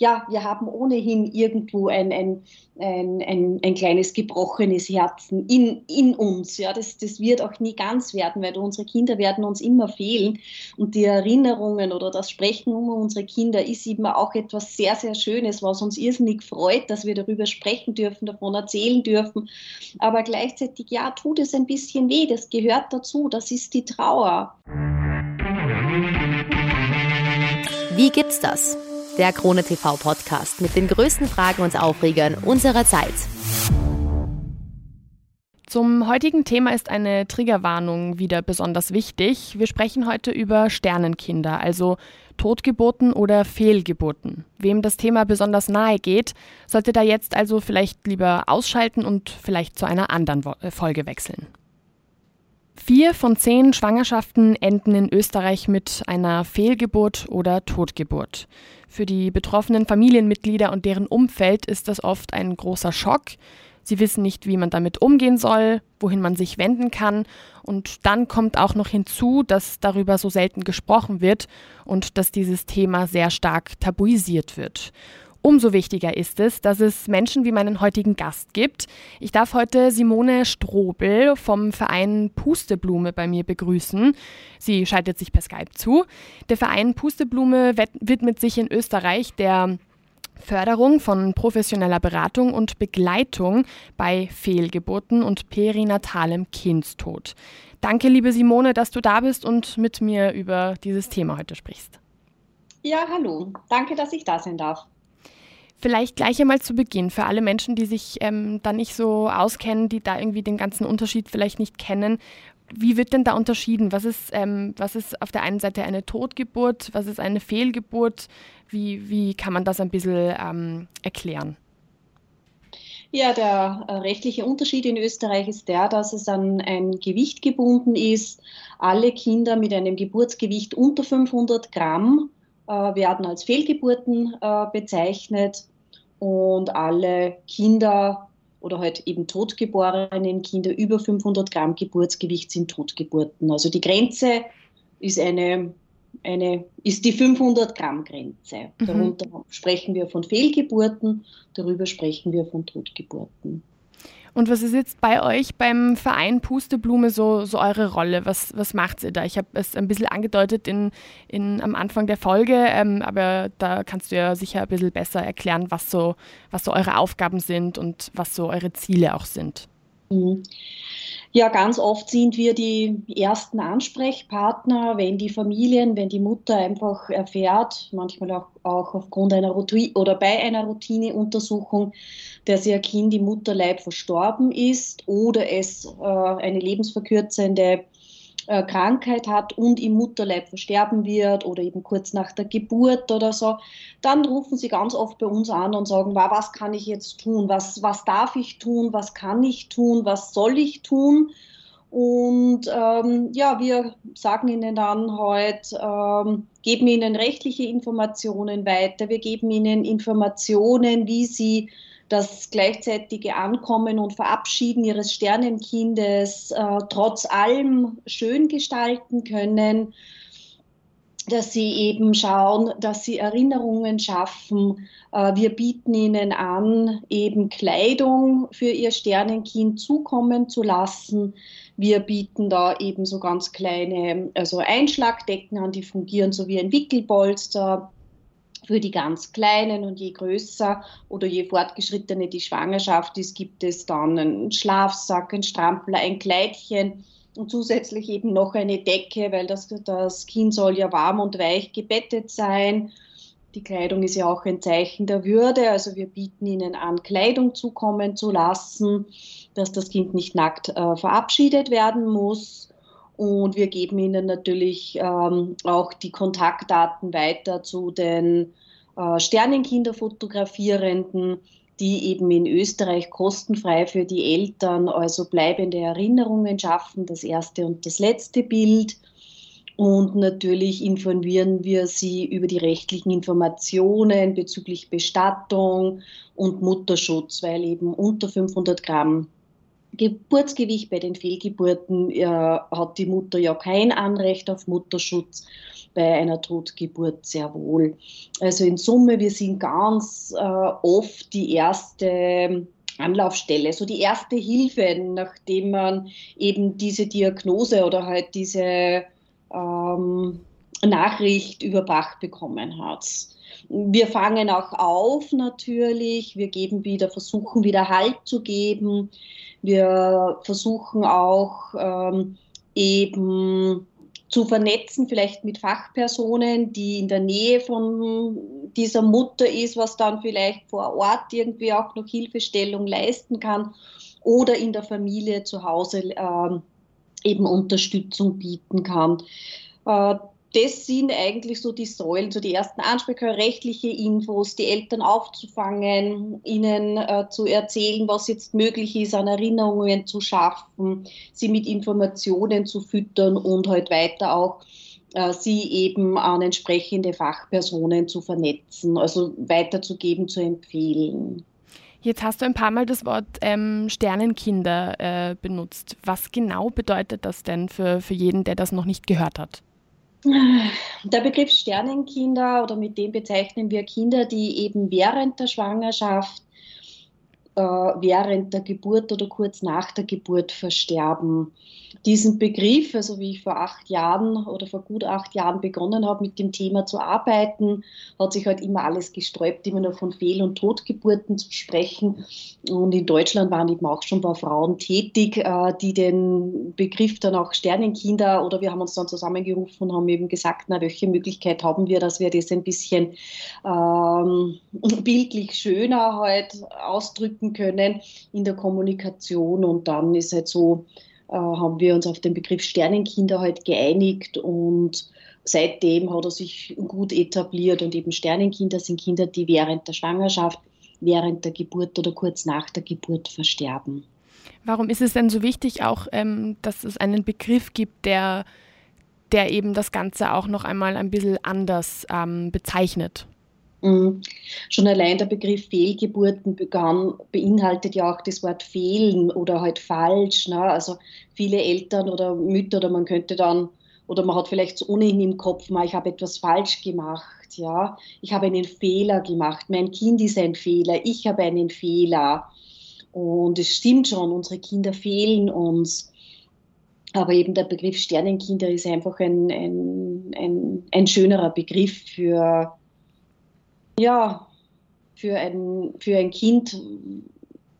ja, wir haben ohnehin irgendwo ein, ein, ein, ein, ein kleines gebrochenes Herzen in, in uns. Ja, das, das wird auch nie ganz werden, weil unsere Kinder werden uns immer fehlen. Und die Erinnerungen oder das Sprechen um unsere Kinder ist eben auch etwas sehr, sehr Schönes, was uns irrsinnig freut, dass wir darüber sprechen dürfen, davon erzählen dürfen. Aber gleichzeitig, ja, tut es ein bisschen weh. Das gehört dazu. Das ist die Trauer. Wie gibt's das? Der Krone TV Podcast mit den größten Fragen und Aufregern unserer Zeit. Zum heutigen Thema ist eine Triggerwarnung wieder besonders wichtig. Wir sprechen heute über Sternenkinder, also Totgeburten oder Fehlgeburten. Wem das Thema besonders nahe geht, sollte da jetzt also vielleicht lieber ausschalten und vielleicht zu einer anderen äh, Folge wechseln. Vier von zehn Schwangerschaften enden in Österreich mit einer Fehlgeburt oder Totgeburt. Für die betroffenen Familienmitglieder und deren Umfeld ist das oft ein großer Schock. Sie wissen nicht, wie man damit umgehen soll, wohin man sich wenden kann. Und dann kommt auch noch hinzu, dass darüber so selten gesprochen wird und dass dieses Thema sehr stark tabuisiert wird. Umso wichtiger ist es, dass es Menschen wie meinen heutigen Gast gibt. Ich darf heute Simone Strobel vom Verein Pusteblume bei mir begrüßen. Sie schaltet sich per Skype zu. Der Verein Pusteblume widmet sich in Österreich der Förderung von professioneller Beratung und Begleitung bei Fehlgeburten und perinatalem Kindstod. Danke, liebe Simone, dass du da bist und mit mir über dieses Thema heute sprichst. Ja, hallo. Danke, dass ich da sein darf. Vielleicht gleich einmal zu Beginn für alle Menschen, die sich ähm, da nicht so auskennen, die da irgendwie den ganzen Unterschied vielleicht nicht kennen. Wie wird denn da unterschieden? Was ist, ähm, was ist auf der einen Seite eine Totgeburt? Was ist eine Fehlgeburt? Wie, wie kann man das ein bisschen ähm, erklären? Ja, der äh, rechtliche Unterschied in Österreich ist der, dass es an ein Gewicht gebunden ist. Alle Kinder mit einem Geburtsgewicht unter 500 Gramm äh, werden als Fehlgeburten äh, bezeichnet und alle Kinder oder halt eben totgeborenen Kinder über 500 Gramm Geburtsgewicht sind Totgeburten. Also die Grenze ist eine, eine ist die 500 Gramm Grenze. Mhm. Darunter sprechen wir von Fehlgeburten, darüber sprechen wir von Totgeburten. Und was ist jetzt bei euch beim Verein Pusteblume so, so eure Rolle? Was, was macht ihr da? Ich habe es ein bisschen angedeutet in, in, am Anfang der Folge, ähm, aber da kannst du ja sicher ein bisschen besser erklären, was so, was so eure Aufgaben sind und was so eure Ziele auch sind. Mhm. Ja, ganz oft sind wir die ersten Ansprechpartner, wenn die Familien, wenn die Mutter einfach erfährt, manchmal auch, auch aufgrund einer Routine oder bei einer Routineuntersuchung, dass ihr Kind im Mutterleib verstorben ist oder es äh, eine lebensverkürzende äh, Krankheit hat und im Mutterleib versterben wird oder eben kurz nach der Geburt oder so, dann rufen sie ganz oft bei uns an und sagen, was kann ich jetzt tun? Was, was darf ich tun? Was kann ich tun? Was soll ich tun? Und ähm, ja, wir sagen Ihnen dann heute, ähm, geben Ihnen rechtliche Informationen weiter, wir geben Ihnen Informationen, wie Sie das gleichzeitige Ankommen und Verabschieden ihres Sternenkindes äh, trotz allem schön gestalten können, dass sie eben schauen, dass sie Erinnerungen schaffen. Äh, wir bieten ihnen an, eben Kleidung für ihr Sternenkind zukommen zu lassen. Wir bieten da eben so ganz kleine, also Einschlagdecken an, die fungieren so wie ein Wickelpolster für die ganz Kleinen und je größer oder je fortgeschrittener die Schwangerschaft ist, gibt es dann einen Schlafsack, einen Strampler, ein Kleidchen und zusätzlich eben noch eine Decke, weil das, das Kind soll ja warm und weich gebettet sein. Die Kleidung ist ja auch ein Zeichen der Würde, also wir bieten ihnen an, Kleidung zukommen zu lassen, dass das Kind nicht nackt äh, verabschiedet werden muss. Und wir geben Ihnen natürlich ähm, auch die Kontaktdaten weiter zu den äh, Sternenkinderfotografierenden, die eben in Österreich kostenfrei für die Eltern also bleibende Erinnerungen schaffen, das erste und das letzte Bild. Und natürlich informieren wir sie über die rechtlichen Informationen bezüglich Bestattung und Mutterschutz, weil eben unter 500 Gramm Geburtsgewicht bei den Fehlgeburten äh, hat die Mutter ja kein Anrecht auf Mutterschutz. bei einer Totgeburt sehr wohl. Also in Summe, wir sind ganz äh, oft die erste Anlaufstelle, so die erste Hilfe, nachdem man eben diese Diagnose oder halt diese ähm, Nachricht überbracht bekommen hat. Wir fangen auch auf natürlich, wir geben wieder, versuchen wieder Halt zu geben. Wir versuchen auch ähm, eben zu vernetzen, vielleicht mit Fachpersonen, die in der Nähe von dieser Mutter ist, was dann vielleicht vor Ort irgendwie auch noch Hilfestellung leisten kann oder in der Familie zu Hause äh, eben Unterstützung bieten kann. Äh, das sind eigentlich so die Säulen, so die ersten Ansprüche, rechtliche Infos, die Eltern aufzufangen, ihnen äh, zu erzählen, was jetzt möglich ist, an Erinnerungen zu schaffen, sie mit Informationen zu füttern und halt weiter auch äh, sie eben an entsprechende Fachpersonen zu vernetzen, also weiterzugeben, zu empfehlen. Jetzt hast du ein paar Mal das Wort ähm, Sternenkinder äh, benutzt. Was genau bedeutet das denn für, für jeden, der das noch nicht gehört hat? Der Begriff Sternenkinder oder mit dem bezeichnen wir Kinder, die eben während der Schwangerschaft, äh, während der Geburt oder kurz nach der Geburt versterben diesen Begriff, also wie ich vor acht Jahren oder vor gut acht Jahren begonnen habe, mit dem Thema zu arbeiten, hat sich halt immer alles gesträubt, immer nur von Fehl- und Totgeburten zu sprechen. Und in Deutschland waren eben auch schon ein paar Frauen tätig, äh, die den Begriff dann auch Sternenkinder oder wir haben uns dann zusammengerufen und haben eben gesagt, na, welche Möglichkeit haben wir, dass wir das ein bisschen ähm, bildlich schöner halt ausdrücken können in der Kommunikation. Und dann ist halt so, äh, haben wir uns auf den Begriff Sternenkinder halt geeinigt und seitdem hat er sich gut etabliert und eben Sternenkinder sind Kinder, die während der Schwangerschaft, während der Geburt oder kurz nach der Geburt versterben. Warum ist es denn so wichtig auch, ähm, dass es einen Begriff gibt, der, der eben das Ganze auch noch einmal ein bisschen anders ähm, bezeichnet? Mhm. Schon allein der Begriff Fehlgeburten begann, beinhaltet ja auch das Wort fehlen oder halt falsch. Ne? Also viele Eltern oder Mütter oder man könnte dann oder man hat vielleicht so ohnehin im Kopf, mal, ich habe etwas falsch gemacht, ja, ich habe einen Fehler gemacht, mein Kind ist ein Fehler, ich habe einen Fehler. Und es stimmt schon, unsere Kinder fehlen uns. Aber eben der Begriff Sternenkinder ist einfach ein, ein, ein, ein schönerer Begriff für, ja, für ein, für ein Kind,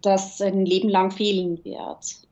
das ein Leben lang fehlen wird.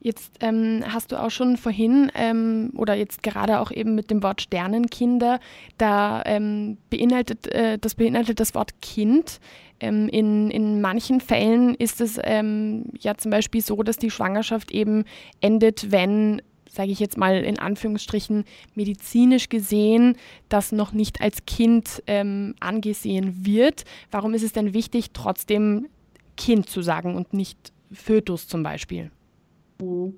Jetzt ähm, hast du auch schon vorhin ähm, oder jetzt gerade auch eben mit dem Wort Sternenkinder, da ähm, beinhaltet, äh, das beinhaltet das Wort Kind. Ähm, in, in manchen Fällen ist es ähm, ja zum Beispiel so, dass die Schwangerschaft eben endet, wenn sage ich jetzt mal in Anführungsstrichen, medizinisch gesehen das noch nicht als Kind ähm, angesehen wird. Warum ist es denn wichtig, trotzdem Kind zu sagen und nicht Fötus zum Beispiel? Mhm.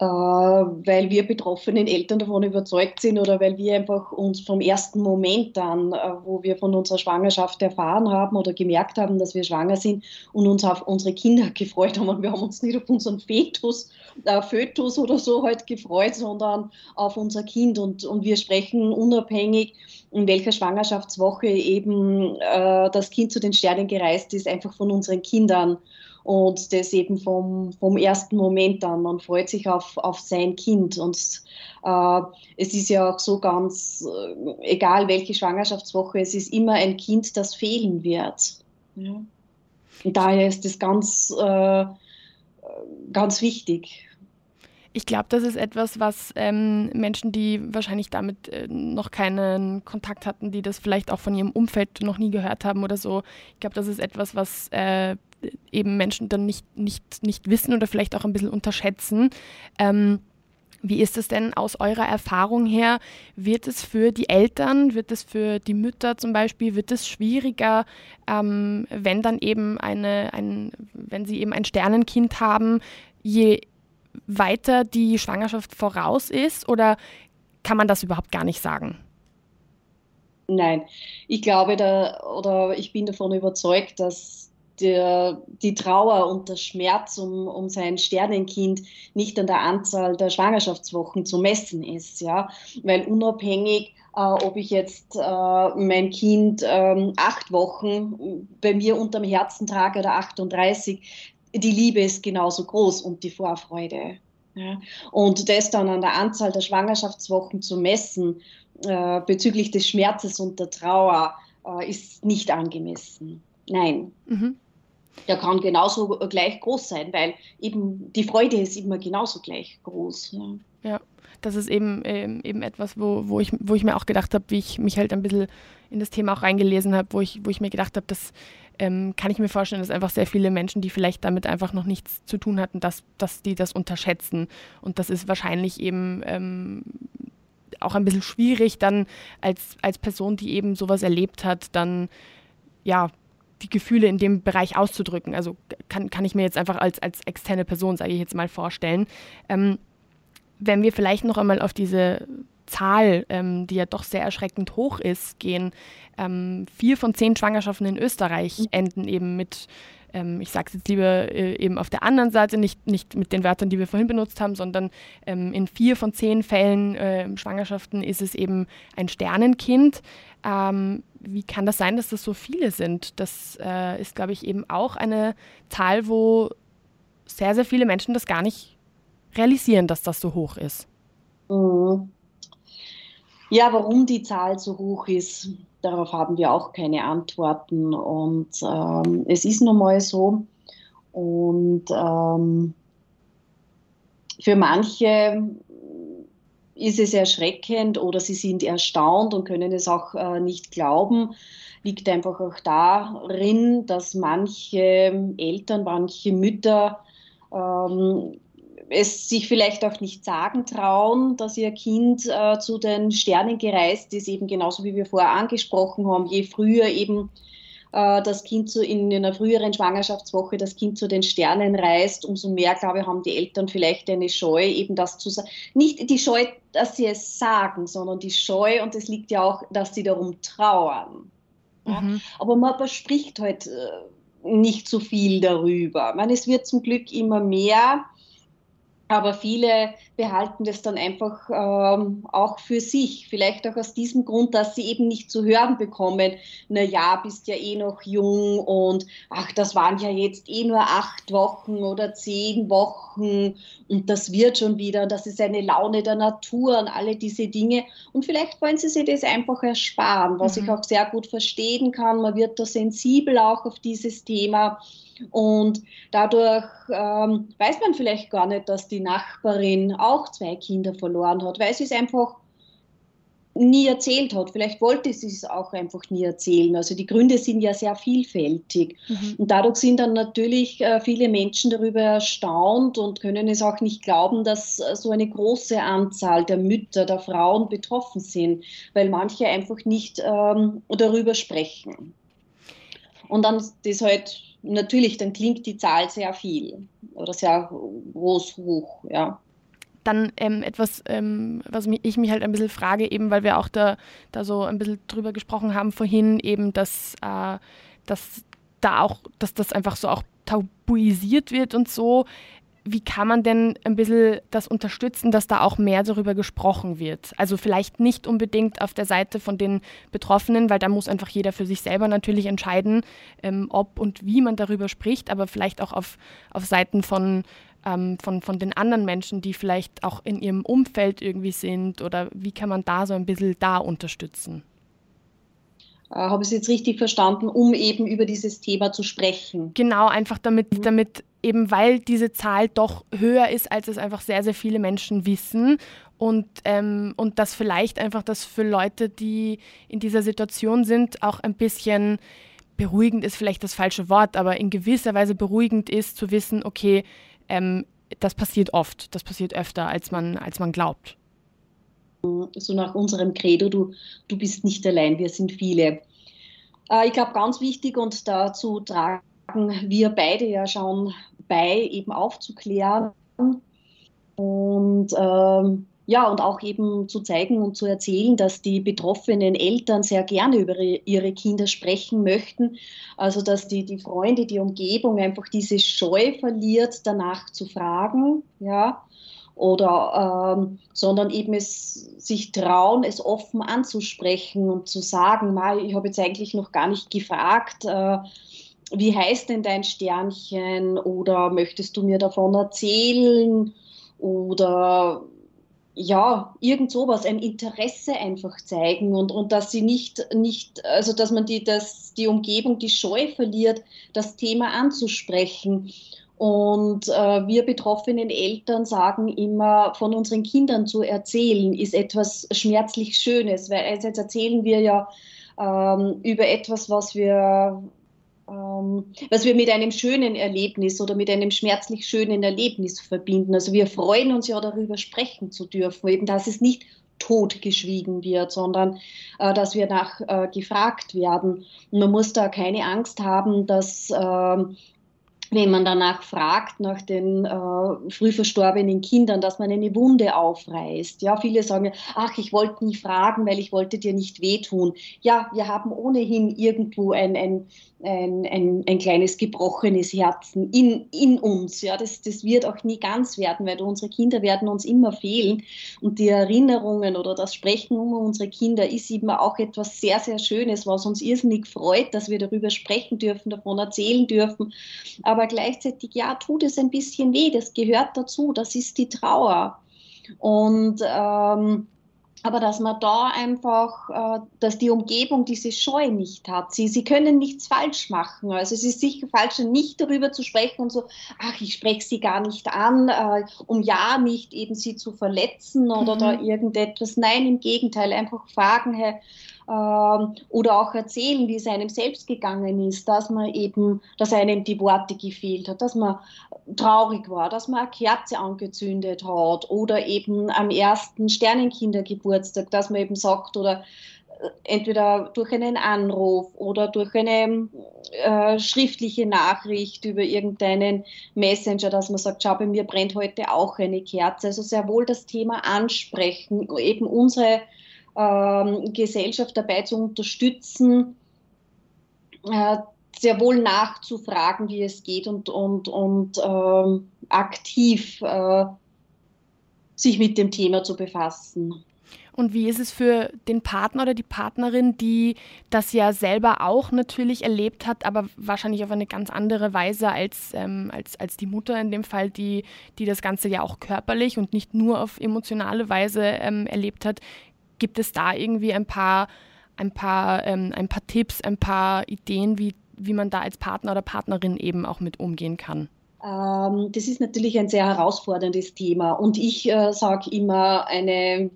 Äh, weil wir betroffenen Eltern davon überzeugt sind oder weil wir einfach uns vom ersten Moment an, äh, wo wir von unserer Schwangerschaft erfahren haben oder gemerkt haben, dass wir schwanger sind und uns auf unsere Kinder gefreut haben. Und wir haben uns nicht auf unseren Fetus, äh, Fötus oder so halt gefreut, sondern auf unser Kind. Und, und wir sprechen unabhängig, in welcher Schwangerschaftswoche eben äh, das Kind zu den Sternen gereist ist, einfach von unseren Kindern und das eben vom, vom ersten Moment an. Man freut sich auf, auf sein Kind und äh, es ist ja auch so ganz, äh, egal welche Schwangerschaftswoche, es ist immer ein Kind, das fehlen wird. Ja. Und daher ist das ganz, äh, ganz wichtig. Ich glaube, das ist etwas, was ähm, Menschen, die wahrscheinlich damit äh, noch keinen Kontakt hatten, die das vielleicht auch von ihrem Umfeld noch nie gehört haben oder so, ich glaube, das ist etwas, was äh, eben Menschen dann nicht, nicht, nicht wissen oder vielleicht auch ein bisschen unterschätzen. Ähm, wie ist es denn aus eurer Erfahrung her? Wird es für die Eltern, wird es für die Mütter zum Beispiel, wird es schwieriger, ähm, wenn dann eben eine, ein, wenn sie eben ein Sternenkind haben, je weiter die Schwangerschaft voraus ist oder kann man das überhaupt gar nicht sagen? Nein, ich glaube da oder ich bin davon überzeugt, dass der, die Trauer und der Schmerz um, um sein Sternenkind nicht an der Anzahl der Schwangerschaftswochen zu messen ist, ja, weil unabhängig äh, ob ich jetzt äh, mein Kind äh, acht Wochen bei mir unterm Herzen trage oder 38, die Liebe ist genauso groß und die Vorfreude. Ja. Und das dann an der Anzahl der Schwangerschaftswochen zu messen äh, bezüglich des Schmerzes und der Trauer äh, ist nicht angemessen. Nein. Mhm. Der kann genauso gleich groß sein, weil eben die Freude ist immer genauso gleich groß. Ja, ja das ist eben, ähm, eben etwas, wo, wo, ich, wo ich mir auch gedacht habe, wie ich mich halt ein bisschen in das Thema auch reingelesen habe, wo ich, wo ich mir gedacht habe, das ähm, kann ich mir vorstellen, dass einfach sehr viele Menschen, die vielleicht damit einfach noch nichts zu tun hatten, dass, dass die das unterschätzen. Und das ist wahrscheinlich eben ähm, auch ein bisschen schwierig, dann als, als Person, die eben sowas erlebt hat, dann ja die Gefühle in dem Bereich auszudrücken. Also kann, kann ich mir jetzt einfach als, als externe Person, sage ich jetzt mal, vorstellen. Ähm, wenn wir vielleicht noch einmal auf diese Zahl, ähm, die ja doch sehr erschreckend hoch ist, gehen. Ähm, vier von zehn Schwangerschaften in Österreich enden eben mit, ähm, ich sage es jetzt lieber äh, eben auf der anderen Seite, nicht, nicht mit den Wörtern, die wir vorhin benutzt haben, sondern ähm, in vier von zehn Fällen äh, Schwangerschaften ist es eben ein Sternenkind. Ähm, wie kann das sein, dass das so viele sind? Das äh, ist, glaube ich, eben auch eine Zahl, wo sehr, sehr viele Menschen das gar nicht realisieren, dass das so hoch ist. Mhm. Ja, warum die Zahl so hoch ist, darauf haben wir auch keine Antworten. Und ähm, es ist nun mal so. Und ähm, für manche ist es erschreckend oder sie sind erstaunt und können es auch äh, nicht glauben. Liegt einfach auch darin, dass manche Eltern, manche Mütter ähm, es sich vielleicht auch nicht sagen trauen, dass ihr Kind äh, zu den Sternen gereist ist, eben genauso wie wir vorher angesprochen haben, je früher eben äh, das Kind zu, in einer früheren Schwangerschaftswoche das Kind zu den Sternen reist, umso mehr, glaube ich, haben die Eltern vielleicht eine Scheu, eben das zu sagen. Nicht die Scheu, dass sie es sagen, sondern die Scheu, und es liegt ja auch, dass sie darum trauern. Ja? Mhm. Aber man spricht halt äh, nicht so viel darüber. Ich meine, es wird zum Glück immer mehr aber viele behalten das dann einfach ähm, auch für sich. Vielleicht auch aus diesem Grund, dass sie eben nicht zu hören bekommen, na ja, bist ja eh noch jung und ach, das waren ja jetzt eh nur acht Wochen oder zehn Wochen und das wird schon wieder, das ist eine Laune der Natur und alle diese Dinge. Und vielleicht wollen sie sich das einfach ersparen, was mhm. ich auch sehr gut verstehen kann. Man wird da sensibel auch auf dieses Thema. Und dadurch ähm, weiß man vielleicht gar nicht, dass die Nachbarin auch zwei Kinder verloren hat, weil sie es einfach nie erzählt hat. Vielleicht wollte sie es auch einfach nie erzählen. Also die Gründe sind ja sehr vielfältig. Mhm. Und dadurch sind dann natürlich äh, viele Menschen darüber erstaunt und können es auch nicht glauben, dass äh, so eine große Anzahl der Mütter, der Frauen betroffen sind, weil manche einfach nicht ähm, darüber sprechen. Und dann ist halt natürlich, dann klingt die Zahl sehr viel oder sehr groß hoch, ja. Dann ähm, etwas, ähm, was mich, ich mich halt ein bisschen frage, eben weil wir auch da, da so ein bisschen drüber gesprochen haben vorhin, eben, dass, äh, dass da auch, dass das einfach so auch tabuisiert wird und so wie kann man denn ein bisschen das unterstützen, dass da auch mehr darüber gesprochen wird? Also vielleicht nicht unbedingt auf der Seite von den Betroffenen, weil da muss einfach jeder für sich selber natürlich entscheiden, ähm, ob und wie man darüber spricht, aber vielleicht auch auf, auf Seiten von, ähm, von, von den anderen Menschen, die vielleicht auch in ihrem Umfeld irgendwie sind oder wie kann man da so ein bisschen da unterstützen? Äh, habe ich es jetzt richtig verstanden, um eben über dieses Thema zu sprechen? Genau, einfach damit, mhm. damit eben weil diese Zahl doch höher ist, als es einfach sehr, sehr viele Menschen wissen. Und, ähm, und dass vielleicht einfach das für Leute, die in dieser Situation sind, auch ein bisschen beruhigend ist vielleicht das falsche Wort, aber in gewisser Weise beruhigend ist zu wissen, okay, ähm, das passiert oft, das passiert öfter, als man, als man glaubt. So nach unserem Credo, du, du bist nicht allein, wir sind viele. Äh, ich glaube, ganz wichtig und dazu tragen wir beide ja schon bei, eben aufzuklären. Und ähm, ja, und auch eben zu zeigen und zu erzählen, dass die betroffenen Eltern sehr gerne über ihre Kinder sprechen möchten. Also, dass die, die Freunde, die Umgebung einfach diese Scheu verliert, danach zu fragen, ja, oder, ähm, sondern eben es sich trauen, es offen anzusprechen und zu sagen, ich habe jetzt eigentlich noch gar nicht gefragt, äh, wie heißt denn dein Sternchen? Oder möchtest du mir davon erzählen? Oder ja, irgend sowas, ein Interesse einfach zeigen und, und dass sie nicht, nicht, also dass man die, dass die Umgebung die Scheu verliert, das Thema anzusprechen. Und äh, wir betroffenen Eltern sagen immer, von unseren Kindern zu erzählen, ist etwas schmerzlich Schönes, weil jetzt erzählen wir ja ähm, über etwas, was wir was wir mit einem schönen Erlebnis oder mit einem schmerzlich schönen Erlebnis verbinden. Also wir freuen uns ja darüber sprechen zu dürfen, eben dass es nicht totgeschwiegen wird, sondern äh, dass wir nach äh, gefragt werden. Man muss da keine Angst haben, dass äh, wenn man danach fragt nach den äh, früh verstorbenen Kindern, dass man eine Wunde aufreißt. Ja, viele sagen, ach, ich wollte nie fragen, weil ich wollte dir nicht wehtun. Ja, wir haben ohnehin irgendwo ein, ein, ein, ein, ein kleines gebrochenes Herzen in, in uns. Ja, das, das wird auch nie ganz werden, weil unsere Kinder werden uns immer fehlen. Und die Erinnerungen oder das Sprechen um unsere Kinder ist eben auch etwas sehr, sehr Schönes, was uns irrsinnig freut, dass wir darüber sprechen dürfen, davon erzählen dürfen. Aber gleichzeitig, ja, tut es ein bisschen weh, das gehört dazu, das ist die Trauer. Und ähm, aber dass man da einfach, äh, dass die Umgebung diese Scheu nicht hat. Sie, sie können nichts falsch machen. Also es ist sicher falsch, nicht darüber zu sprechen und so, ach, ich spreche sie gar nicht an, äh, um ja nicht eben sie zu verletzen oder mhm. da irgendetwas. Nein, im Gegenteil, einfach fragen, hey, oder auch erzählen, wie es einem selbst gegangen ist, dass man eben, dass einem die Worte gefehlt hat, dass man traurig war, dass man eine Kerze angezündet hat oder eben am ersten Sternenkindergeburtstag, dass man eben sagt oder äh, entweder durch einen Anruf oder durch eine äh, schriftliche Nachricht über irgendeinen Messenger, dass man sagt, schau, bei mir brennt heute auch eine Kerze. Also sehr wohl das Thema ansprechen, eben unsere ähm, Gesellschaft dabei zu unterstützen, äh, sehr wohl nachzufragen, wie es geht und, und, und ähm, aktiv äh, sich mit dem Thema zu befassen. Und wie ist es für den Partner oder die Partnerin, die das ja selber auch natürlich erlebt hat, aber wahrscheinlich auf eine ganz andere Weise als, ähm, als, als die Mutter in dem Fall, die, die das Ganze ja auch körperlich und nicht nur auf emotionale Weise ähm, erlebt hat. Gibt es da irgendwie ein paar, ein paar, ähm, ein paar Tipps, ein paar Ideen, wie, wie man da als Partner oder Partnerin eben auch mit umgehen kann? Ähm, das ist natürlich ein sehr herausforderndes Thema und ich äh, sage immer, eine,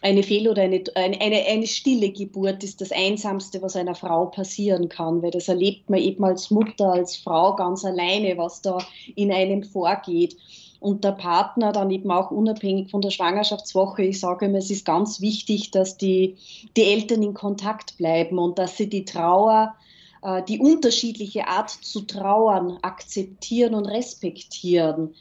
eine Fehl- oder eine, eine, eine, stille Geburt ist das Einsamste, was einer Frau passieren kann, weil das erlebt man eben als Mutter, als Frau ganz alleine, was da in einem vorgeht und der Partner dann eben auch unabhängig von der Schwangerschaftswoche. Ich sage immer, es ist ganz wichtig, dass die, die Eltern in Kontakt bleiben und dass sie die Trauer, äh, die unterschiedliche Art zu trauern, akzeptieren und respektieren.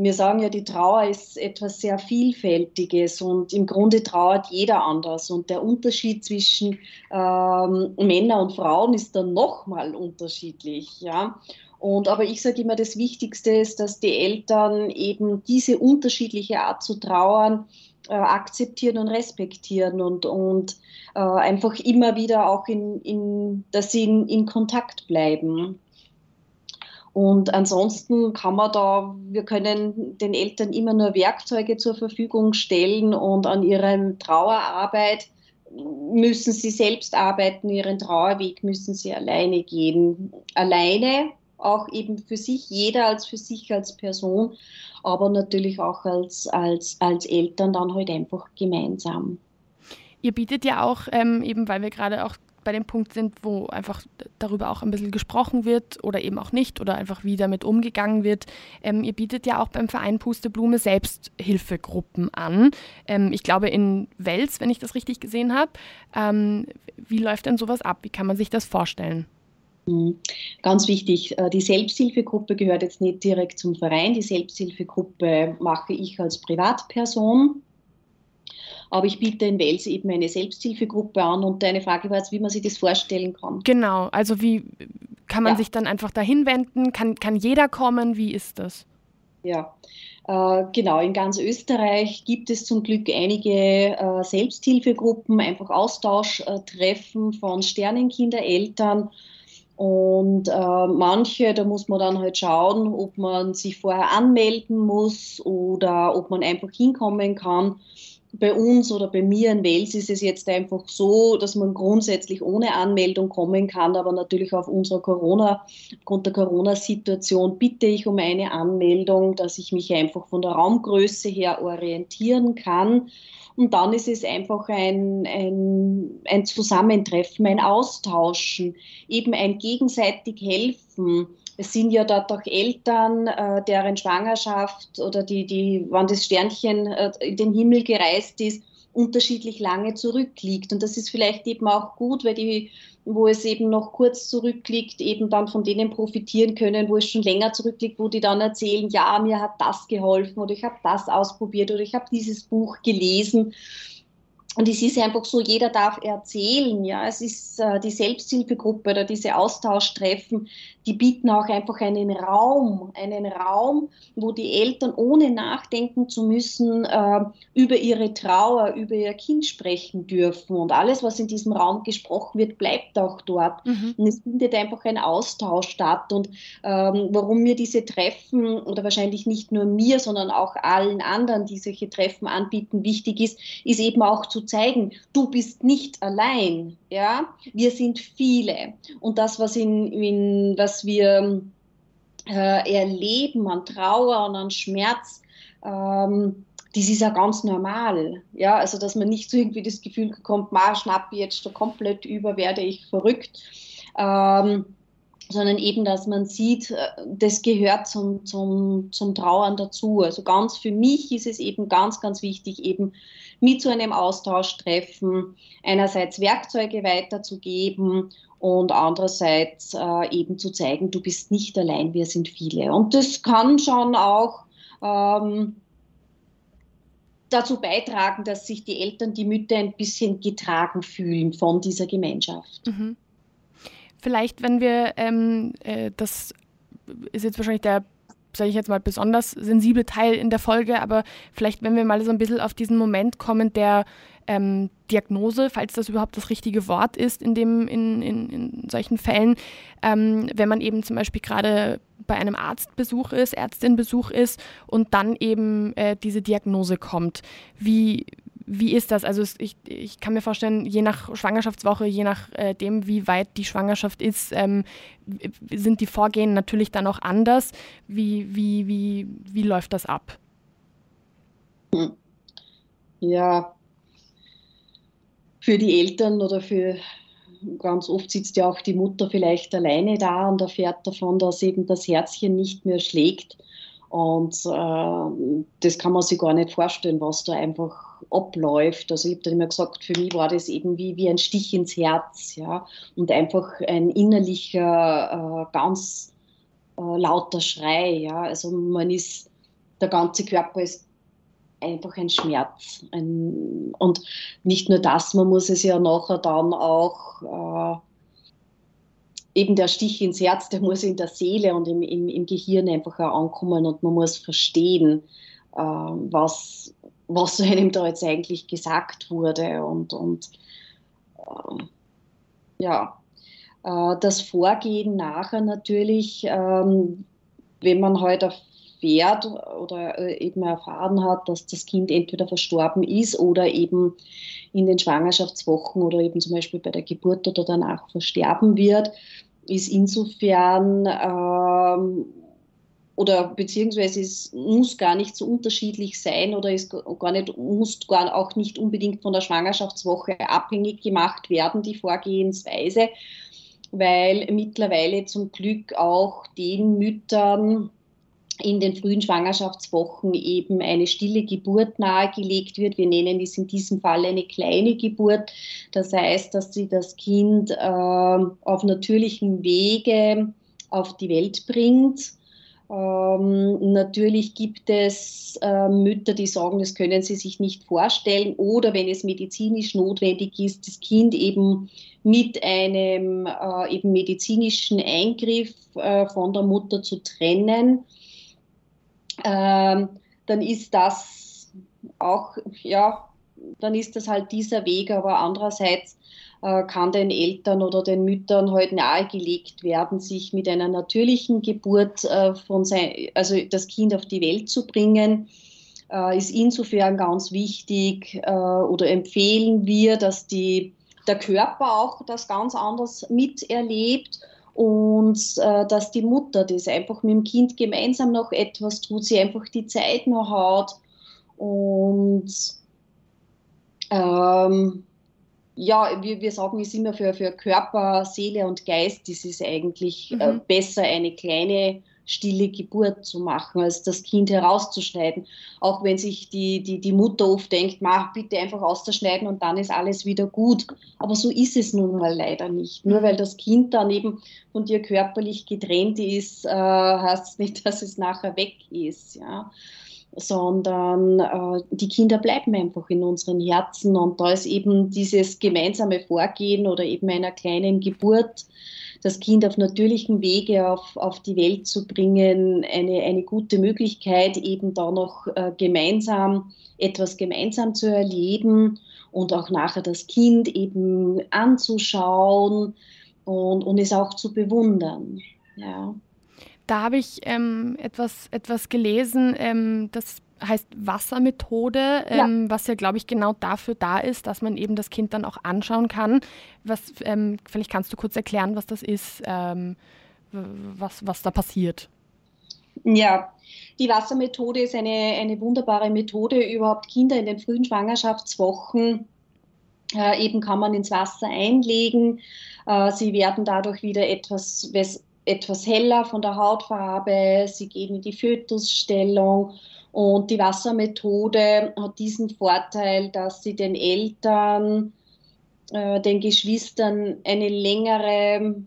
Wir sagen ja, die Trauer ist etwas sehr Vielfältiges und im Grunde trauert jeder anders. Und der Unterschied zwischen ähm, Männern und Frauen ist dann nochmal unterschiedlich. Ja? Und aber ich sage immer, das Wichtigste ist, dass die Eltern eben diese unterschiedliche Art zu trauern äh, akzeptieren und respektieren und, und äh, einfach immer wieder auch in, in dass sie in, in Kontakt bleiben. Und ansonsten kann man da, wir können den Eltern immer nur Werkzeuge zur Verfügung stellen und an ihrer Trauerarbeit müssen sie selbst arbeiten, ihren Trauerweg müssen sie alleine gehen. Alleine auch eben für sich, jeder als für sich als Person, aber natürlich auch als, als, als Eltern dann halt einfach gemeinsam. Ihr bietet ja auch, ähm, eben weil wir gerade auch bei dem Punkt sind, wo einfach darüber auch ein bisschen gesprochen wird oder eben auch nicht oder einfach wie damit umgegangen wird. Ähm, ihr bietet ja auch beim Verein Pusteblume Selbsthilfegruppen an. Ähm, ich glaube in Wels, wenn ich das richtig gesehen habe. Ähm, wie läuft denn sowas ab? Wie kann man sich das vorstellen? Mhm. Ganz wichtig, äh, die Selbsthilfegruppe gehört jetzt nicht direkt zum Verein. Die Selbsthilfegruppe mache ich als Privatperson. Aber ich biete in Wels eben eine Selbsthilfegruppe an und deine Frage war jetzt, wie man sich das vorstellen kann. Genau, also wie kann man ja. sich dann einfach dahin wenden? Kann, kann jeder kommen? Wie ist das? Ja, äh, genau, in ganz Österreich gibt es zum Glück einige äh, Selbsthilfegruppen, einfach Austausch-Treffen von Sternenkindereltern. Und äh, manche, da muss man dann halt schauen, ob man sich vorher anmelden muss oder ob man einfach hinkommen kann bei uns oder bei mir in Wels ist es jetzt einfach so, dass man grundsätzlich ohne Anmeldung kommen kann, aber natürlich auf unserer Corona, aufgrund der Corona-Situation bitte ich um eine Anmeldung, dass ich mich einfach von der Raumgröße her orientieren kann. Und dann ist es einfach ein, ein, ein Zusammentreffen, ein Austauschen, eben ein gegenseitig helfen es sind ja dort auch Eltern, äh, deren Schwangerschaft oder die, die, wann das Sternchen äh, in den Himmel gereist ist, unterschiedlich lange zurückliegt. Und das ist vielleicht eben auch gut, weil die, wo es eben noch kurz zurückliegt, eben dann von denen profitieren können, wo es schon länger zurückliegt, wo die dann erzählen, ja, mir hat das geholfen oder ich habe das ausprobiert oder ich habe dieses Buch gelesen. Und es ist einfach so, jeder darf erzählen. Ja, es ist äh, die Selbsthilfegruppe oder diese Austauschtreffen, die bieten auch einfach einen Raum, einen Raum, wo die Eltern ohne nachdenken zu müssen äh, über ihre Trauer, über ihr Kind sprechen dürfen. Und alles, was in diesem Raum gesprochen wird, bleibt auch dort. Mhm. Und es findet einfach ein Austausch statt. Und ähm, warum mir diese Treffen oder wahrscheinlich nicht nur mir, sondern auch allen anderen, die solche Treffen anbieten, wichtig ist, ist eben auch zu zeigen, du bist nicht allein. Ja, wir sind viele. Und das, was in, in was wir äh, erleben an Trauer und an Schmerz, ähm, das ist ja ganz normal. Ja, also dass man nicht so irgendwie das Gefühl bekommt, ma, schnapp jetzt so komplett über, werde ich verrückt. Ähm, sondern eben, dass man sieht, äh, das gehört zum, zum, zum Trauern dazu. Also ganz für mich ist es eben ganz, ganz wichtig, eben mit zu einem Austausch treffen, einerseits Werkzeuge weiterzugeben und andererseits äh, eben zu zeigen, du bist nicht allein, wir sind viele. Und das kann schon auch ähm, dazu beitragen, dass sich die Eltern, die Mütter ein bisschen getragen fühlen von dieser Gemeinschaft. Mhm. Vielleicht, wenn wir, ähm, äh, das ist jetzt wahrscheinlich der sage ich jetzt mal, besonders sensible Teil in der Folge, aber vielleicht, wenn wir mal so ein bisschen auf diesen Moment kommen der ähm, Diagnose, falls das überhaupt das richtige Wort ist in, dem, in, in, in solchen Fällen, ähm, wenn man eben zum Beispiel gerade bei einem Arztbesuch ist, Ärztinbesuch ist und dann eben äh, diese Diagnose kommt. Wie, wie ist das? Also ich, ich kann mir vorstellen, je nach Schwangerschaftswoche, je nachdem, äh, wie weit die Schwangerschaft ist, ähm, sind die Vorgehen natürlich dann auch anders. Wie, wie, wie, wie läuft das ab? Ja, für die Eltern oder für ganz oft sitzt ja auch die Mutter vielleicht alleine da und erfährt davon, dass eben das Herzchen nicht mehr schlägt. Und äh, das kann man sich gar nicht vorstellen, was da einfach abläuft. Also ich habe dann immer gesagt, für mich war das eben wie, wie ein Stich ins Herz, ja, und einfach ein innerlicher, äh, ganz äh, lauter Schrei, ja. Also man ist, der ganze Körper ist einfach ein Schmerz. Ein, und nicht nur das, man muss es ja nachher dann auch äh, eben der Stich ins Herz, der muss in der Seele und im, im, im Gehirn einfach auch ankommen und man muss verstehen, äh, was, was einem da jetzt eigentlich gesagt wurde. Und, und äh, ja, äh, das Vorgehen nachher natürlich, ähm, wenn man heute halt erfährt oder äh, eben erfahren hat, dass das Kind entweder verstorben ist oder eben in den Schwangerschaftswochen oder eben zum Beispiel bei der Geburt oder danach versterben wird, ist insofern ähm, oder beziehungsweise es muss gar nicht so unterschiedlich sein oder ist gar nicht, muss gar auch nicht unbedingt von der Schwangerschaftswoche abhängig gemacht werden, die Vorgehensweise, weil mittlerweile zum Glück auch den Müttern in den frühen Schwangerschaftswochen eben eine stille Geburt nahegelegt wird. Wir nennen es in diesem Fall eine kleine Geburt. Das heißt, dass sie das Kind äh, auf natürlichem Wege auf die Welt bringt Ähm, natürlich gibt es äh, Mütter, die sagen, das können sie sich nicht vorstellen. Oder wenn es medizinisch notwendig ist, das Kind eben mit einem äh, eben medizinischen Eingriff äh, von der Mutter zu trennen, ähm, dann ist das auch, ja, dann ist das halt dieser Weg, aber andererseits kann den Eltern oder den Müttern halt nahegelegt werden, sich mit einer natürlichen Geburt äh, von sein, also das Kind auf die Welt zu bringen. Äh, ist insofern ganz wichtig oder empfehlen wir, dass die, der Körper auch das ganz anders miterlebt und äh, dass die Mutter das einfach mit dem Kind gemeinsam noch etwas tut, sie einfach die Zeit noch hat und ähm, ja, wir, wir sagen es immer für, für Körper, Seele und Geist, ist es eigentlich äh, mhm. äh, besser, eine kleine stille Geburt zu machen, als das Kind herauszuschneiden. Auch wenn sich die, die, die Mutter oft denkt, mach bitte einfach auszuschneiden und dann ist alles wieder gut. Aber so ist es nun mal leider nicht. Nur weil das Kind dann eben von dir körperlich getrennt ist, äh, heißt es nicht, dass es nachher weg ist. Ja sondern äh, die Kinder bleiben einfach in unseren Herzen und da ist eben dieses gemeinsame Vorgehen oder eben einer kleinen Geburt, das Kind auf natürlichem Wege auf, auf die Welt zu bringen, eine, eine gute Möglichkeit, eben da noch äh, gemeinsam etwas gemeinsam zu erleben und auch nachher das Kind eben anzuschauen und, und es auch zu bewundern. Ja. Da habe ich ähm, etwas, etwas gelesen, ähm, das heißt Wassermethode, ähm, ja. was ja, glaube ich, genau dafür da ist, dass man eben das Kind dann auch anschauen kann. Was, ähm, vielleicht kannst du kurz erklären, was das ist, ähm, was, was da passiert. Ja, die Wassermethode ist eine, eine wunderbare Methode, überhaupt Kinder in den frühen Schwangerschaftswochen äh, eben kann man ins Wasser einlegen. Äh, sie werden dadurch wieder etwas, etwas heller von der Hautfarbe, sie gehen in die Fötusstellung und die Wassermethode hat diesen Vorteil, dass sie den Eltern, äh, den Geschwistern eine längere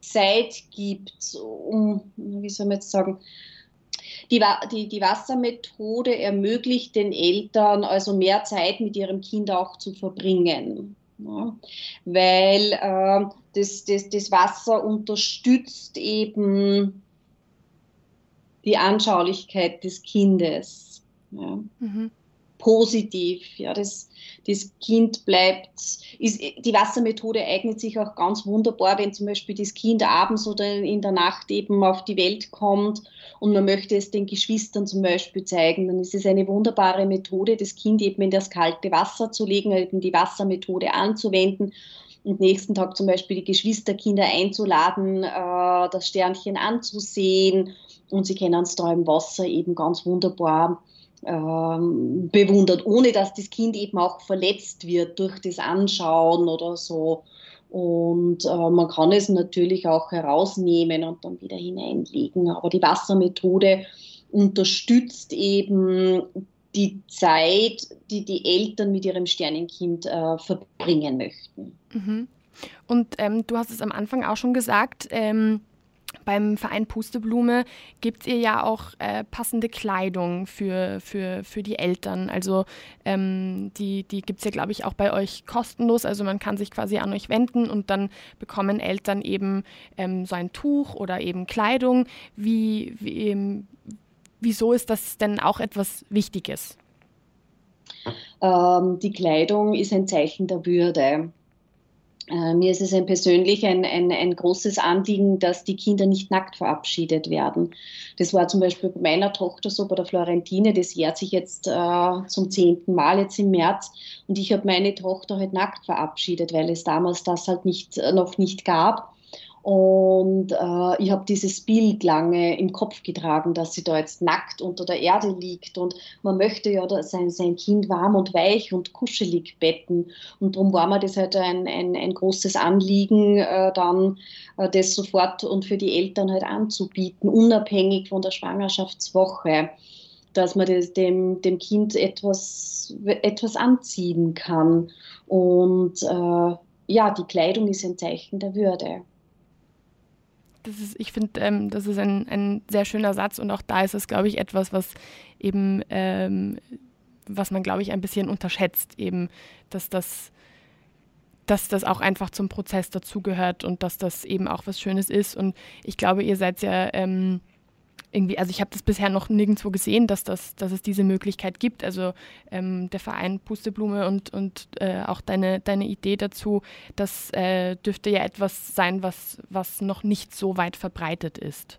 Zeit gibt, um, wie soll man jetzt sagen, die, die, die Wassermethode ermöglicht den Eltern also mehr Zeit mit ihrem Kind auch zu verbringen. Weil äh, das, das, das Wasser unterstützt eben die Anschaulichkeit des Kindes. Ja. Mhm. Positiv, ja, das, das Kind bleibt, ist, die Wassermethode eignet sich auch ganz wunderbar, wenn zum Beispiel das Kind abends oder in der Nacht eben auf die Welt kommt und man möchte es den Geschwistern zum Beispiel zeigen, dann ist es eine wunderbare Methode, das Kind eben in das kalte Wasser zu legen, eben die Wassermethode anzuwenden und nächsten Tag zum Beispiel die Geschwisterkinder einzuladen, äh, das Sternchen anzusehen und sie können es da im Wasser eben ganz wunderbar ähm, bewundert, ohne dass das Kind eben auch verletzt wird durch das Anschauen oder so. Und äh, man kann es natürlich auch herausnehmen und dann wieder hineinlegen. Aber die Wassermethode unterstützt eben die Zeit, die die Eltern mit ihrem Sternenkind äh, verbringen möchten. Mhm. Und ähm, du hast es am Anfang auch schon gesagt, ähm, beim Verein Pusteblume gibt ihr ja auch äh, passende Kleidung für, für, für die Eltern. Also ähm, die, die gibt es ja, glaube ich, auch bei euch kostenlos. Also man kann sich quasi an euch wenden und dann bekommen Eltern eben ähm, so ein Tuch oder eben Kleidung. Wie, wie, ähm, wieso ist das denn auch etwas Wichtiges? Ähm, die Kleidung ist ein Zeichen der Würde. Äh, mir ist es ein persönlich ein, ein, ein, großes Anliegen, dass die Kinder nicht nackt verabschiedet werden. Das war zum Beispiel bei meiner Tochter so, bei der Florentine, das jährt sich jetzt äh, zum zehnten Mal jetzt im März und ich habe meine Tochter halt nackt verabschiedet, weil es damals das halt nicht, äh, noch nicht gab. Und äh, ich habe dieses Bild lange im Kopf getragen, dass sie da jetzt nackt unter der Erde liegt. Und man möchte ja sein, sein Kind warm und weich und kuschelig betten. Und darum war mir das halt ein, ein, ein großes Anliegen, äh, dann äh, das sofort und für die Eltern halt anzubieten, unabhängig von der Schwangerschaftswoche dass man das, dem, dem Kind etwas, etwas anziehen kann. Und äh, ja, die Kleidung ist ein Zeichen der Würde. Das ist, ich finde, ähm, das ist ein, ein sehr schöner Satz und auch da ist es, glaube ich, etwas, was eben, ähm, was man, glaube ich, ein bisschen unterschätzt, eben, dass das, dass das auch einfach zum Prozess dazugehört und dass das eben auch was Schönes ist. Und ich glaube, ihr seid ja ähm, irgendwie, also ich habe das bisher noch nirgendwo gesehen, dass, das, dass es diese Möglichkeit gibt. Also ähm, der Verein Pusteblume und, und äh, auch deine, deine Idee dazu, das äh, dürfte ja etwas sein, was, was noch nicht so weit verbreitet ist.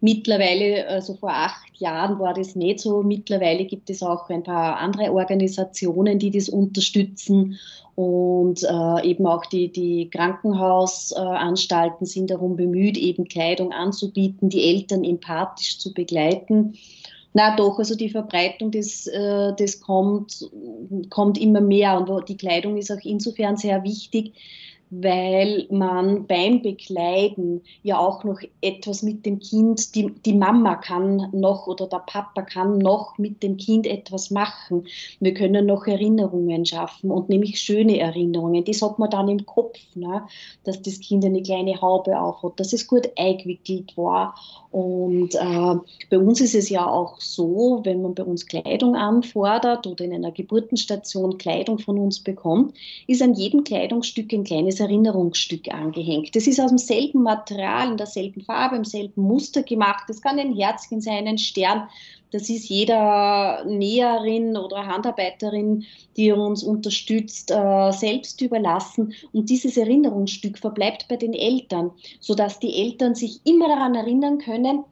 Mittlerweile, also vor acht Jahren war das nicht so. Mittlerweile gibt es auch ein paar andere Organisationen, die das unterstützen. Und äh, eben auch die, die Krankenhausanstalten sind darum bemüht, eben Kleidung anzubieten, die Eltern empathisch zu begleiten. Na doch, also die Verbreitung, das, äh, das kommt, kommt immer mehr und die Kleidung ist auch insofern sehr wichtig, weil man beim Bekleiden ja auch noch etwas mit dem Kind, die, die Mama kann noch oder der Papa kann noch mit dem Kind etwas machen. Wir können noch Erinnerungen schaffen und nämlich schöne Erinnerungen. Das hat man dann im Kopf, ne? dass das Kind eine kleine Haube aufhat, dass es gut eingewickelt war. Und äh, bei uns ist es ja auch so, wenn man bei uns Kleidung anfordert oder in einer Geburtenstation Kleidung von uns bekommt, ist an jedem Kleidungsstück ein kleines kleines Erinnerungsstück angehängt. Das ist aus demselben Material, in derselben Farbe, im selben Muster gemacht. Das kann ein Herzchen sein, ein Stern. Das ist jeder Näherin oder Handarbeiterin, die uns unterstützt, äh, selbst überlassen. Und dieses Erinnerungsstück verbleibt bei den Eltern, sodass die Eltern sich immer daran erinnern können,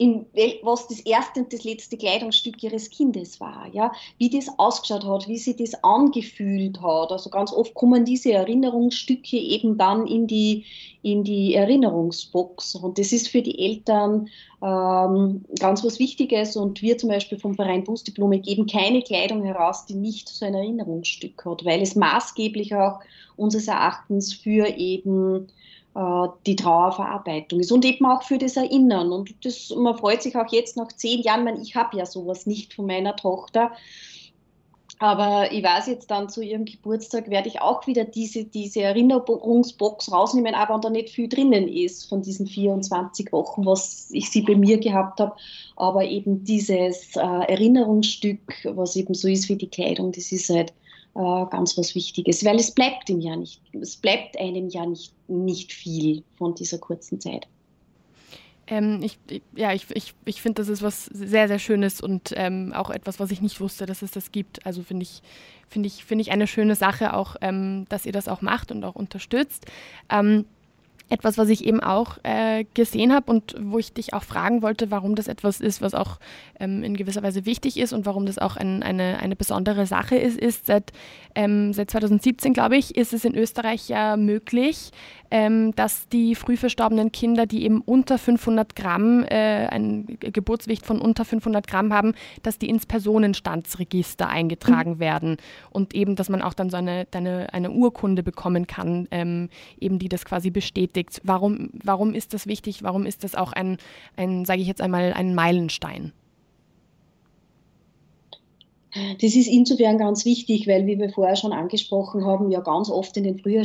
in, was das erste und das letzte Kleidungsstück ihres Kindes war, ja, wie das ausgeschaut hat, wie sie das angefühlt hat. Also ganz oft kommen diese Erinnerungsstücke eben dann in die, in die Erinnerungsbox. Und das ist für die Eltern ähm, ganz was Wichtiges. Und wir zum Beispiel vom Verein Bustiblume geben keine Kleidung heraus, die nicht so ein Erinnerungsstück hat, weil es maßgeblich auch unseres Erachtens für eben die Trauerverarbeitung ist und eben auch für das Erinnern. Und das, man freut sich auch jetzt nach zehn Jahren, ich, ich habe ja sowas nicht von meiner Tochter. Aber ich weiß jetzt dann zu ihrem Geburtstag werde ich auch wieder diese, diese Erinnerungsbox rausnehmen, aber da nicht viel drinnen ist von diesen 24 Wochen, was ich sie bei mir gehabt habe. Aber eben dieses äh, Erinnerungsstück, was eben so ist wie die Kleidung, das ist halt äh, ganz was Wichtiges, weil es bleibt im Jahr nicht, es bleibt einem ja nicht, nicht viel von dieser kurzen Zeit. Ähm, ich, ja, ich, ich, ich finde, das ist was sehr, sehr Schönes und ähm, auch etwas, was ich nicht wusste, dass es das gibt. Also finde ich, finde ich, finde ich eine schöne Sache auch, ähm, dass ihr das auch macht und auch unterstützt. Etwas, was ich eben auch äh, gesehen habe und wo ich dich auch fragen wollte, warum das etwas ist, was auch ähm, in gewisser Weise wichtig ist und warum das auch ein, eine, eine besondere Sache ist, ist seit, ähm, seit 2017, glaube ich, ist es in Österreich ja möglich, ähm, dass die früh verstorbenen Kinder, die eben unter 500 Gramm, äh, ein Geburtsgewicht von unter 500 Gramm haben, dass die ins Personenstandsregister eingetragen mhm. werden und eben, dass man auch dann so eine, eine, eine Urkunde bekommen kann, ähm, eben die das quasi bestätigt. Warum, warum ist das wichtig? Warum ist das auch ein, ein sage ich jetzt einmal, ein Meilenstein? Das ist insofern ganz wichtig, weil, wie wir vorher schon angesprochen haben, ja ganz oft in den früher,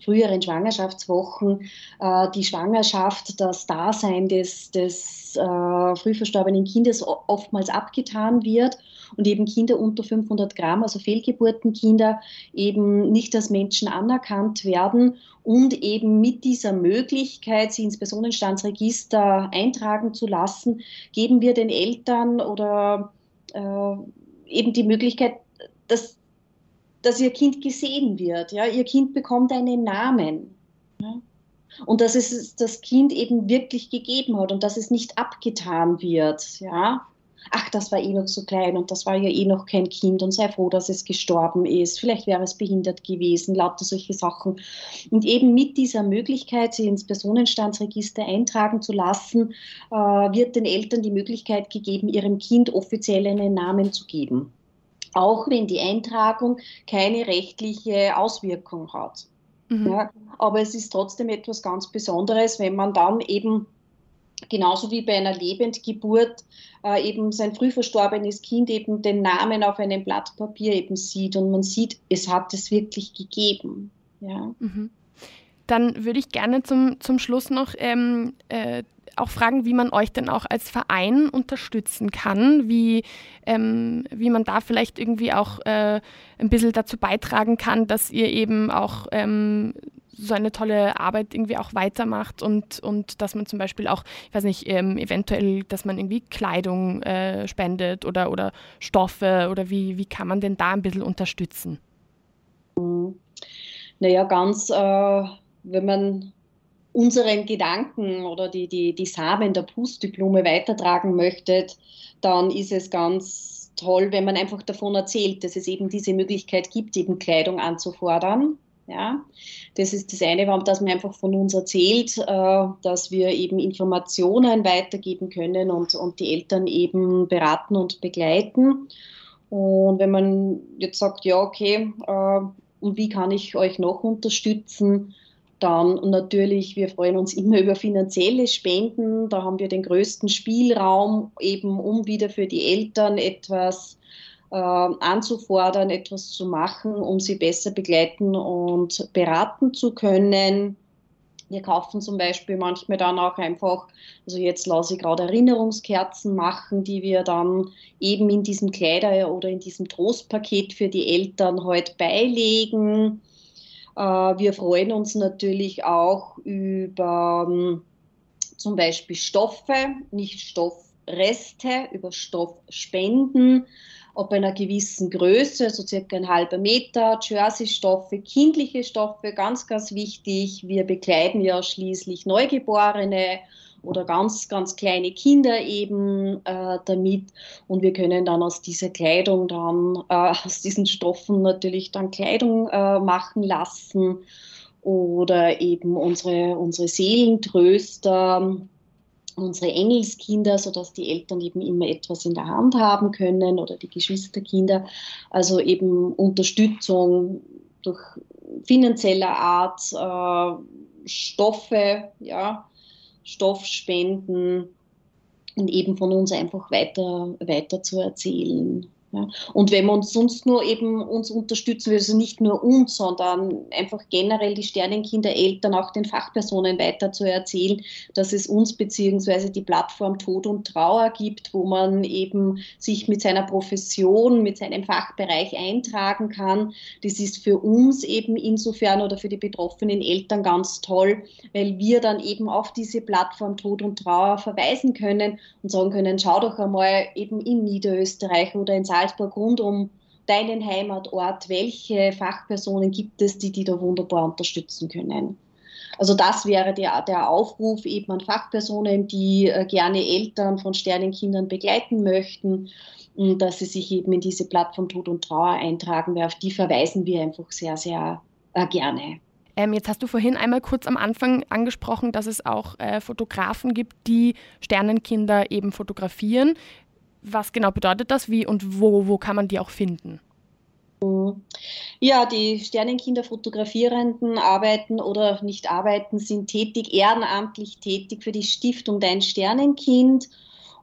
früheren Schwangerschaftswochen äh, die Schwangerschaft, das Dasein des, des äh, früh verstorbenen Kindes oftmals abgetan wird und eben Kinder unter 500 Gramm, also Fehlgeburtenkinder, eben nicht als Menschen anerkannt werden und eben mit dieser Möglichkeit, sie ins Personenstandsregister eintragen zu lassen, geben wir den Eltern oder äh, eben die Möglichkeit, dass dass ihr Kind gesehen wird. Ja? Ihr Kind bekommt einen Namen. Ja? Und dass es das Kind eben wirklich gegeben hat und dass es nicht abgetan wird. Ja? Ach, das war eh noch so klein und das war ja eh noch kein Kind und sei froh, dass es gestorben ist. Vielleicht wäre es behindert gewesen, lauter solche Sachen. Und eben mit dieser Möglichkeit, sie ins Personenstandsregister eintragen zu lassen, äh, wird den Eltern die Möglichkeit gegeben, ihrem Kind offiziell einen Namen zu geben auch wenn die Eintragung keine rechtliche Auswirkung hat. Mhm. Ja, aber es ist trotzdem etwas ganz Besonderes, wenn man dann eben genauso wie bei einer Lebendgeburt äh, eben sein früh verstorbenes Kind eben den Namen auf einem Blatt Papier eben sieht und man sieht, es hat es wirklich gegeben. Ja. Mhm. Dann würde ich gerne zum, zum Schluss noch ähm, äh, auch fragen, wie man euch denn auch als Verein unterstützen kann, wie, ähm, wie man da vielleicht irgendwie auch äh, ein bisschen dazu beitragen kann, dass ihr eben auch ähm, so eine tolle Arbeit irgendwie auch weitermacht und, und dass man zum Beispiel auch, ich weiß nicht, ähm, eventuell, dass man irgendwie Kleidung äh, spendet oder, oder Stoffe oder wie, wie kann man denn da ein bisschen unterstützen? Naja, ganz, äh, wenn man unseren Gedanken oder die, die, die Samen der Pusteblume weitertragen möchte, dann ist es ganz toll, wenn man einfach davon erzählt, dass es eben diese Möglichkeit gibt, eben Kleidung anzufordern. Ja, das ist das eine, dass man einfach von uns erzählt, äh, dass wir eben Informationen weitergeben können und, und die Eltern eben beraten und begleiten. Und wenn man jetzt sagt, ja, okay, äh, und wie kann ich euch noch unterstützen? Dann natürlich, wir freuen uns immer über finanzielle Spenden. Da haben wir den größten Spielraum, eben um wieder für die Eltern etwas anzufordern, etwas zu machen, um sie besser begleiten und beraten zu können. Wir kaufen zum Beispiel manchmal dann auch einfach, also jetzt lasse ich gerade Erinnerungskerzen machen, die wir dann eben in diesem Kleider oder in diesem Trostpaket für die Eltern heute beilegen. Äh, wir freuen uns natürlich auch über ähm, zum Beispiel Stoffe, nicht Stoffreste, über Stoffspenden ab einer gewissen Größe, so circa ein halber Meter, Jersey-Stoffe, kindliche Stoffe, ganz, ganz wichtig. Wir bekleiden ja schließlich Neugeborene oder ganz, ganz kleine Kinder eben äh, damit. Und wir können dann aus dieser Kleidung dann, äh, aus diesen Stoffen natürlich dann Kleidung äh, machen lassen oder eben unsere, unsere Seelentröster unsere Engelskinder, sodass die Eltern eben immer etwas in der Hand haben können oder die Geschwisterkinder. Also eben Unterstützung durch finanzieller Art, äh, Stoffe, ja, Stoffspenden und eben von uns einfach weiter, weiter zu erzählen. Ja. Und wenn man uns sonst nur eben uns unterstützen will, also nicht nur uns, sondern einfach generell die Sternenkindereltern auch den Fachpersonen weiter zu erzählen, dass es uns beziehungsweise die Plattform Tod und Trauer gibt, wo man eben sich mit seiner Profession, mit seinem Fachbereich eintragen kann. Das ist für uns eben insofern oder für die betroffenen Eltern ganz toll, weil wir dann eben auf diese Plattform Tod und Trauer verweisen können und sagen können, schau doch einmal eben in Niederösterreich oder in Salzburg rund um deinen Heimatort, welche Fachpersonen gibt es, die die da wunderbar unterstützen können? Also das wäre der, der Aufruf eben an Fachpersonen, die äh, gerne Eltern von Sternenkindern begleiten möchten, dass sie sich eben in diese Plattform Tod und Trauer eintragen, weil auf die verweisen wir einfach sehr, sehr äh, gerne. Ähm, jetzt hast du vorhin einmal kurz am Anfang angesprochen, dass es auch äh, Fotografen gibt, die Sternenkinder eben fotografieren. Was genau bedeutet das? Wie und wo, wo kann man die auch finden? Ja, die Sternenkinder-Fotografierenden arbeiten oder nicht arbeiten, sind tätig, ehrenamtlich tätig für die Stiftung Dein Sternenkind.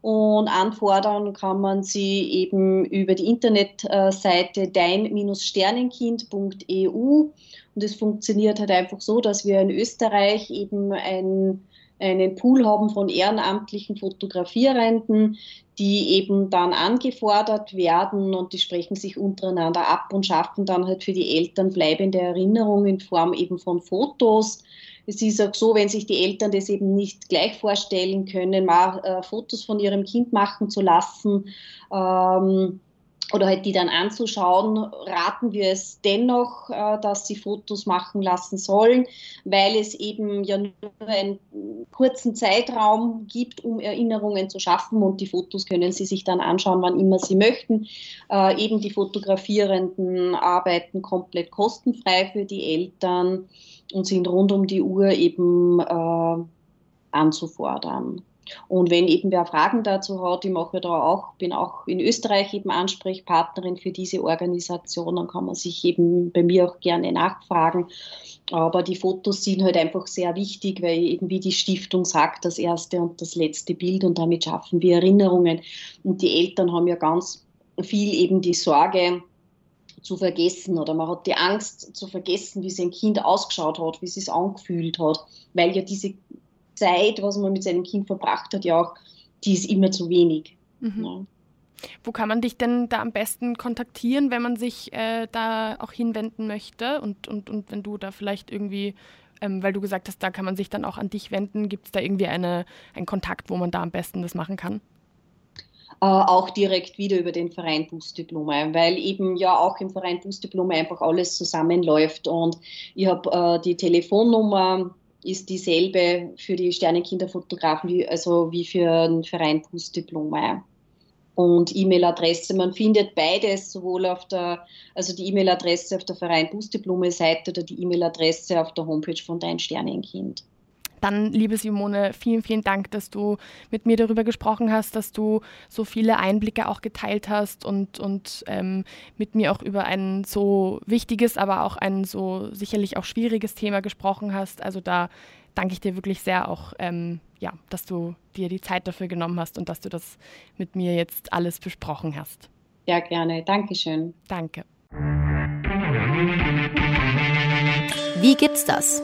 Und anfordern kann man sie eben über die Internetseite dein-sternenkind.eu. Und es funktioniert halt einfach so, dass wir in Österreich eben ein einen Pool haben von ehrenamtlichen Fotografierenden, die eben dann angefordert werden und die sprechen sich untereinander ab und schaffen dann halt für die Eltern bleibende Erinnerungen in Form eben von Fotos. Es ist auch so, wenn sich die Eltern das eben nicht gleich vorstellen können, mal äh, Fotos von ihrem Kind machen zu lassen, ähm, oder halt die dann anzuschauen, raten wir es dennoch, äh, dass sie Fotos machen lassen sollen, weil es eben ja nur einen kurzen Zeitraum gibt, um Erinnerungen zu schaffen und die Fotos können Sie sich dann anschauen, wann immer Sie möchten. Äh, eben die Fotografierenden arbeiten komplett kostenfrei für die Eltern und sind rund um die Uhr eben äh, anzufordern. Und wenn eben wer Fragen dazu hat, ich mache da auch, bin auch in Österreich eben Ansprechpartnerin für diese Organisation, dann kann man sich eben bei mir auch gerne nachfragen. Aber die Fotos sind halt einfach sehr wichtig, weil eben wie die Stiftung sagt, das erste und das letzte Bild und damit schaffen wir Erinnerungen. Und die Eltern haben ja ganz viel eben die Sorge, zu vergessen oder man hat die Angst zu vergessen, wie sein Kind ausgeschaut hat, wie es sich angefühlt hat, weil ja diese Zeit, was man mit seinem Kind verbracht hat, ja auch, die ist immer zu wenig. Mhm. Ja. Wo kann man dich denn da am besten kontaktieren, wenn man sich äh, da auch hinwenden möchte und, und, und wenn du da vielleicht irgendwie, ähm, weil du gesagt hast, da kann man sich dann auch an dich wenden, gibt es da irgendwie eine, einen Kontakt, wo man da am besten das machen kann? Äh, auch direkt wieder über den Verein Bußdiplome, weil eben ja auch im Verein Bußdiplome einfach alles zusammenläuft und ich habe äh, die Telefonnummer ist dieselbe für die Sternenkinderfotografen, wie, also wie für den Verein Bußdiplome und E-Mail-Adresse. Man findet beides sowohl auf der, also die E-Mail-Adresse auf der Verein Bußdiplome-Seite oder die E-Mail-Adresse auf der Homepage von Dein Sternenkind. Dann, liebe Simone, vielen, vielen Dank, dass du mit mir darüber gesprochen hast, dass du so viele Einblicke auch geteilt hast und, und ähm, mit mir auch über ein so wichtiges, aber auch ein so sicherlich auch schwieriges Thema gesprochen hast. Also da danke ich dir wirklich sehr auch, ähm, ja, dass du dir die Zeit dafür genommen hast und dass du das mit mir jetzt alles besprochen hast. Ja, gerne. Dankeschön. Danke. Wie gibt's das?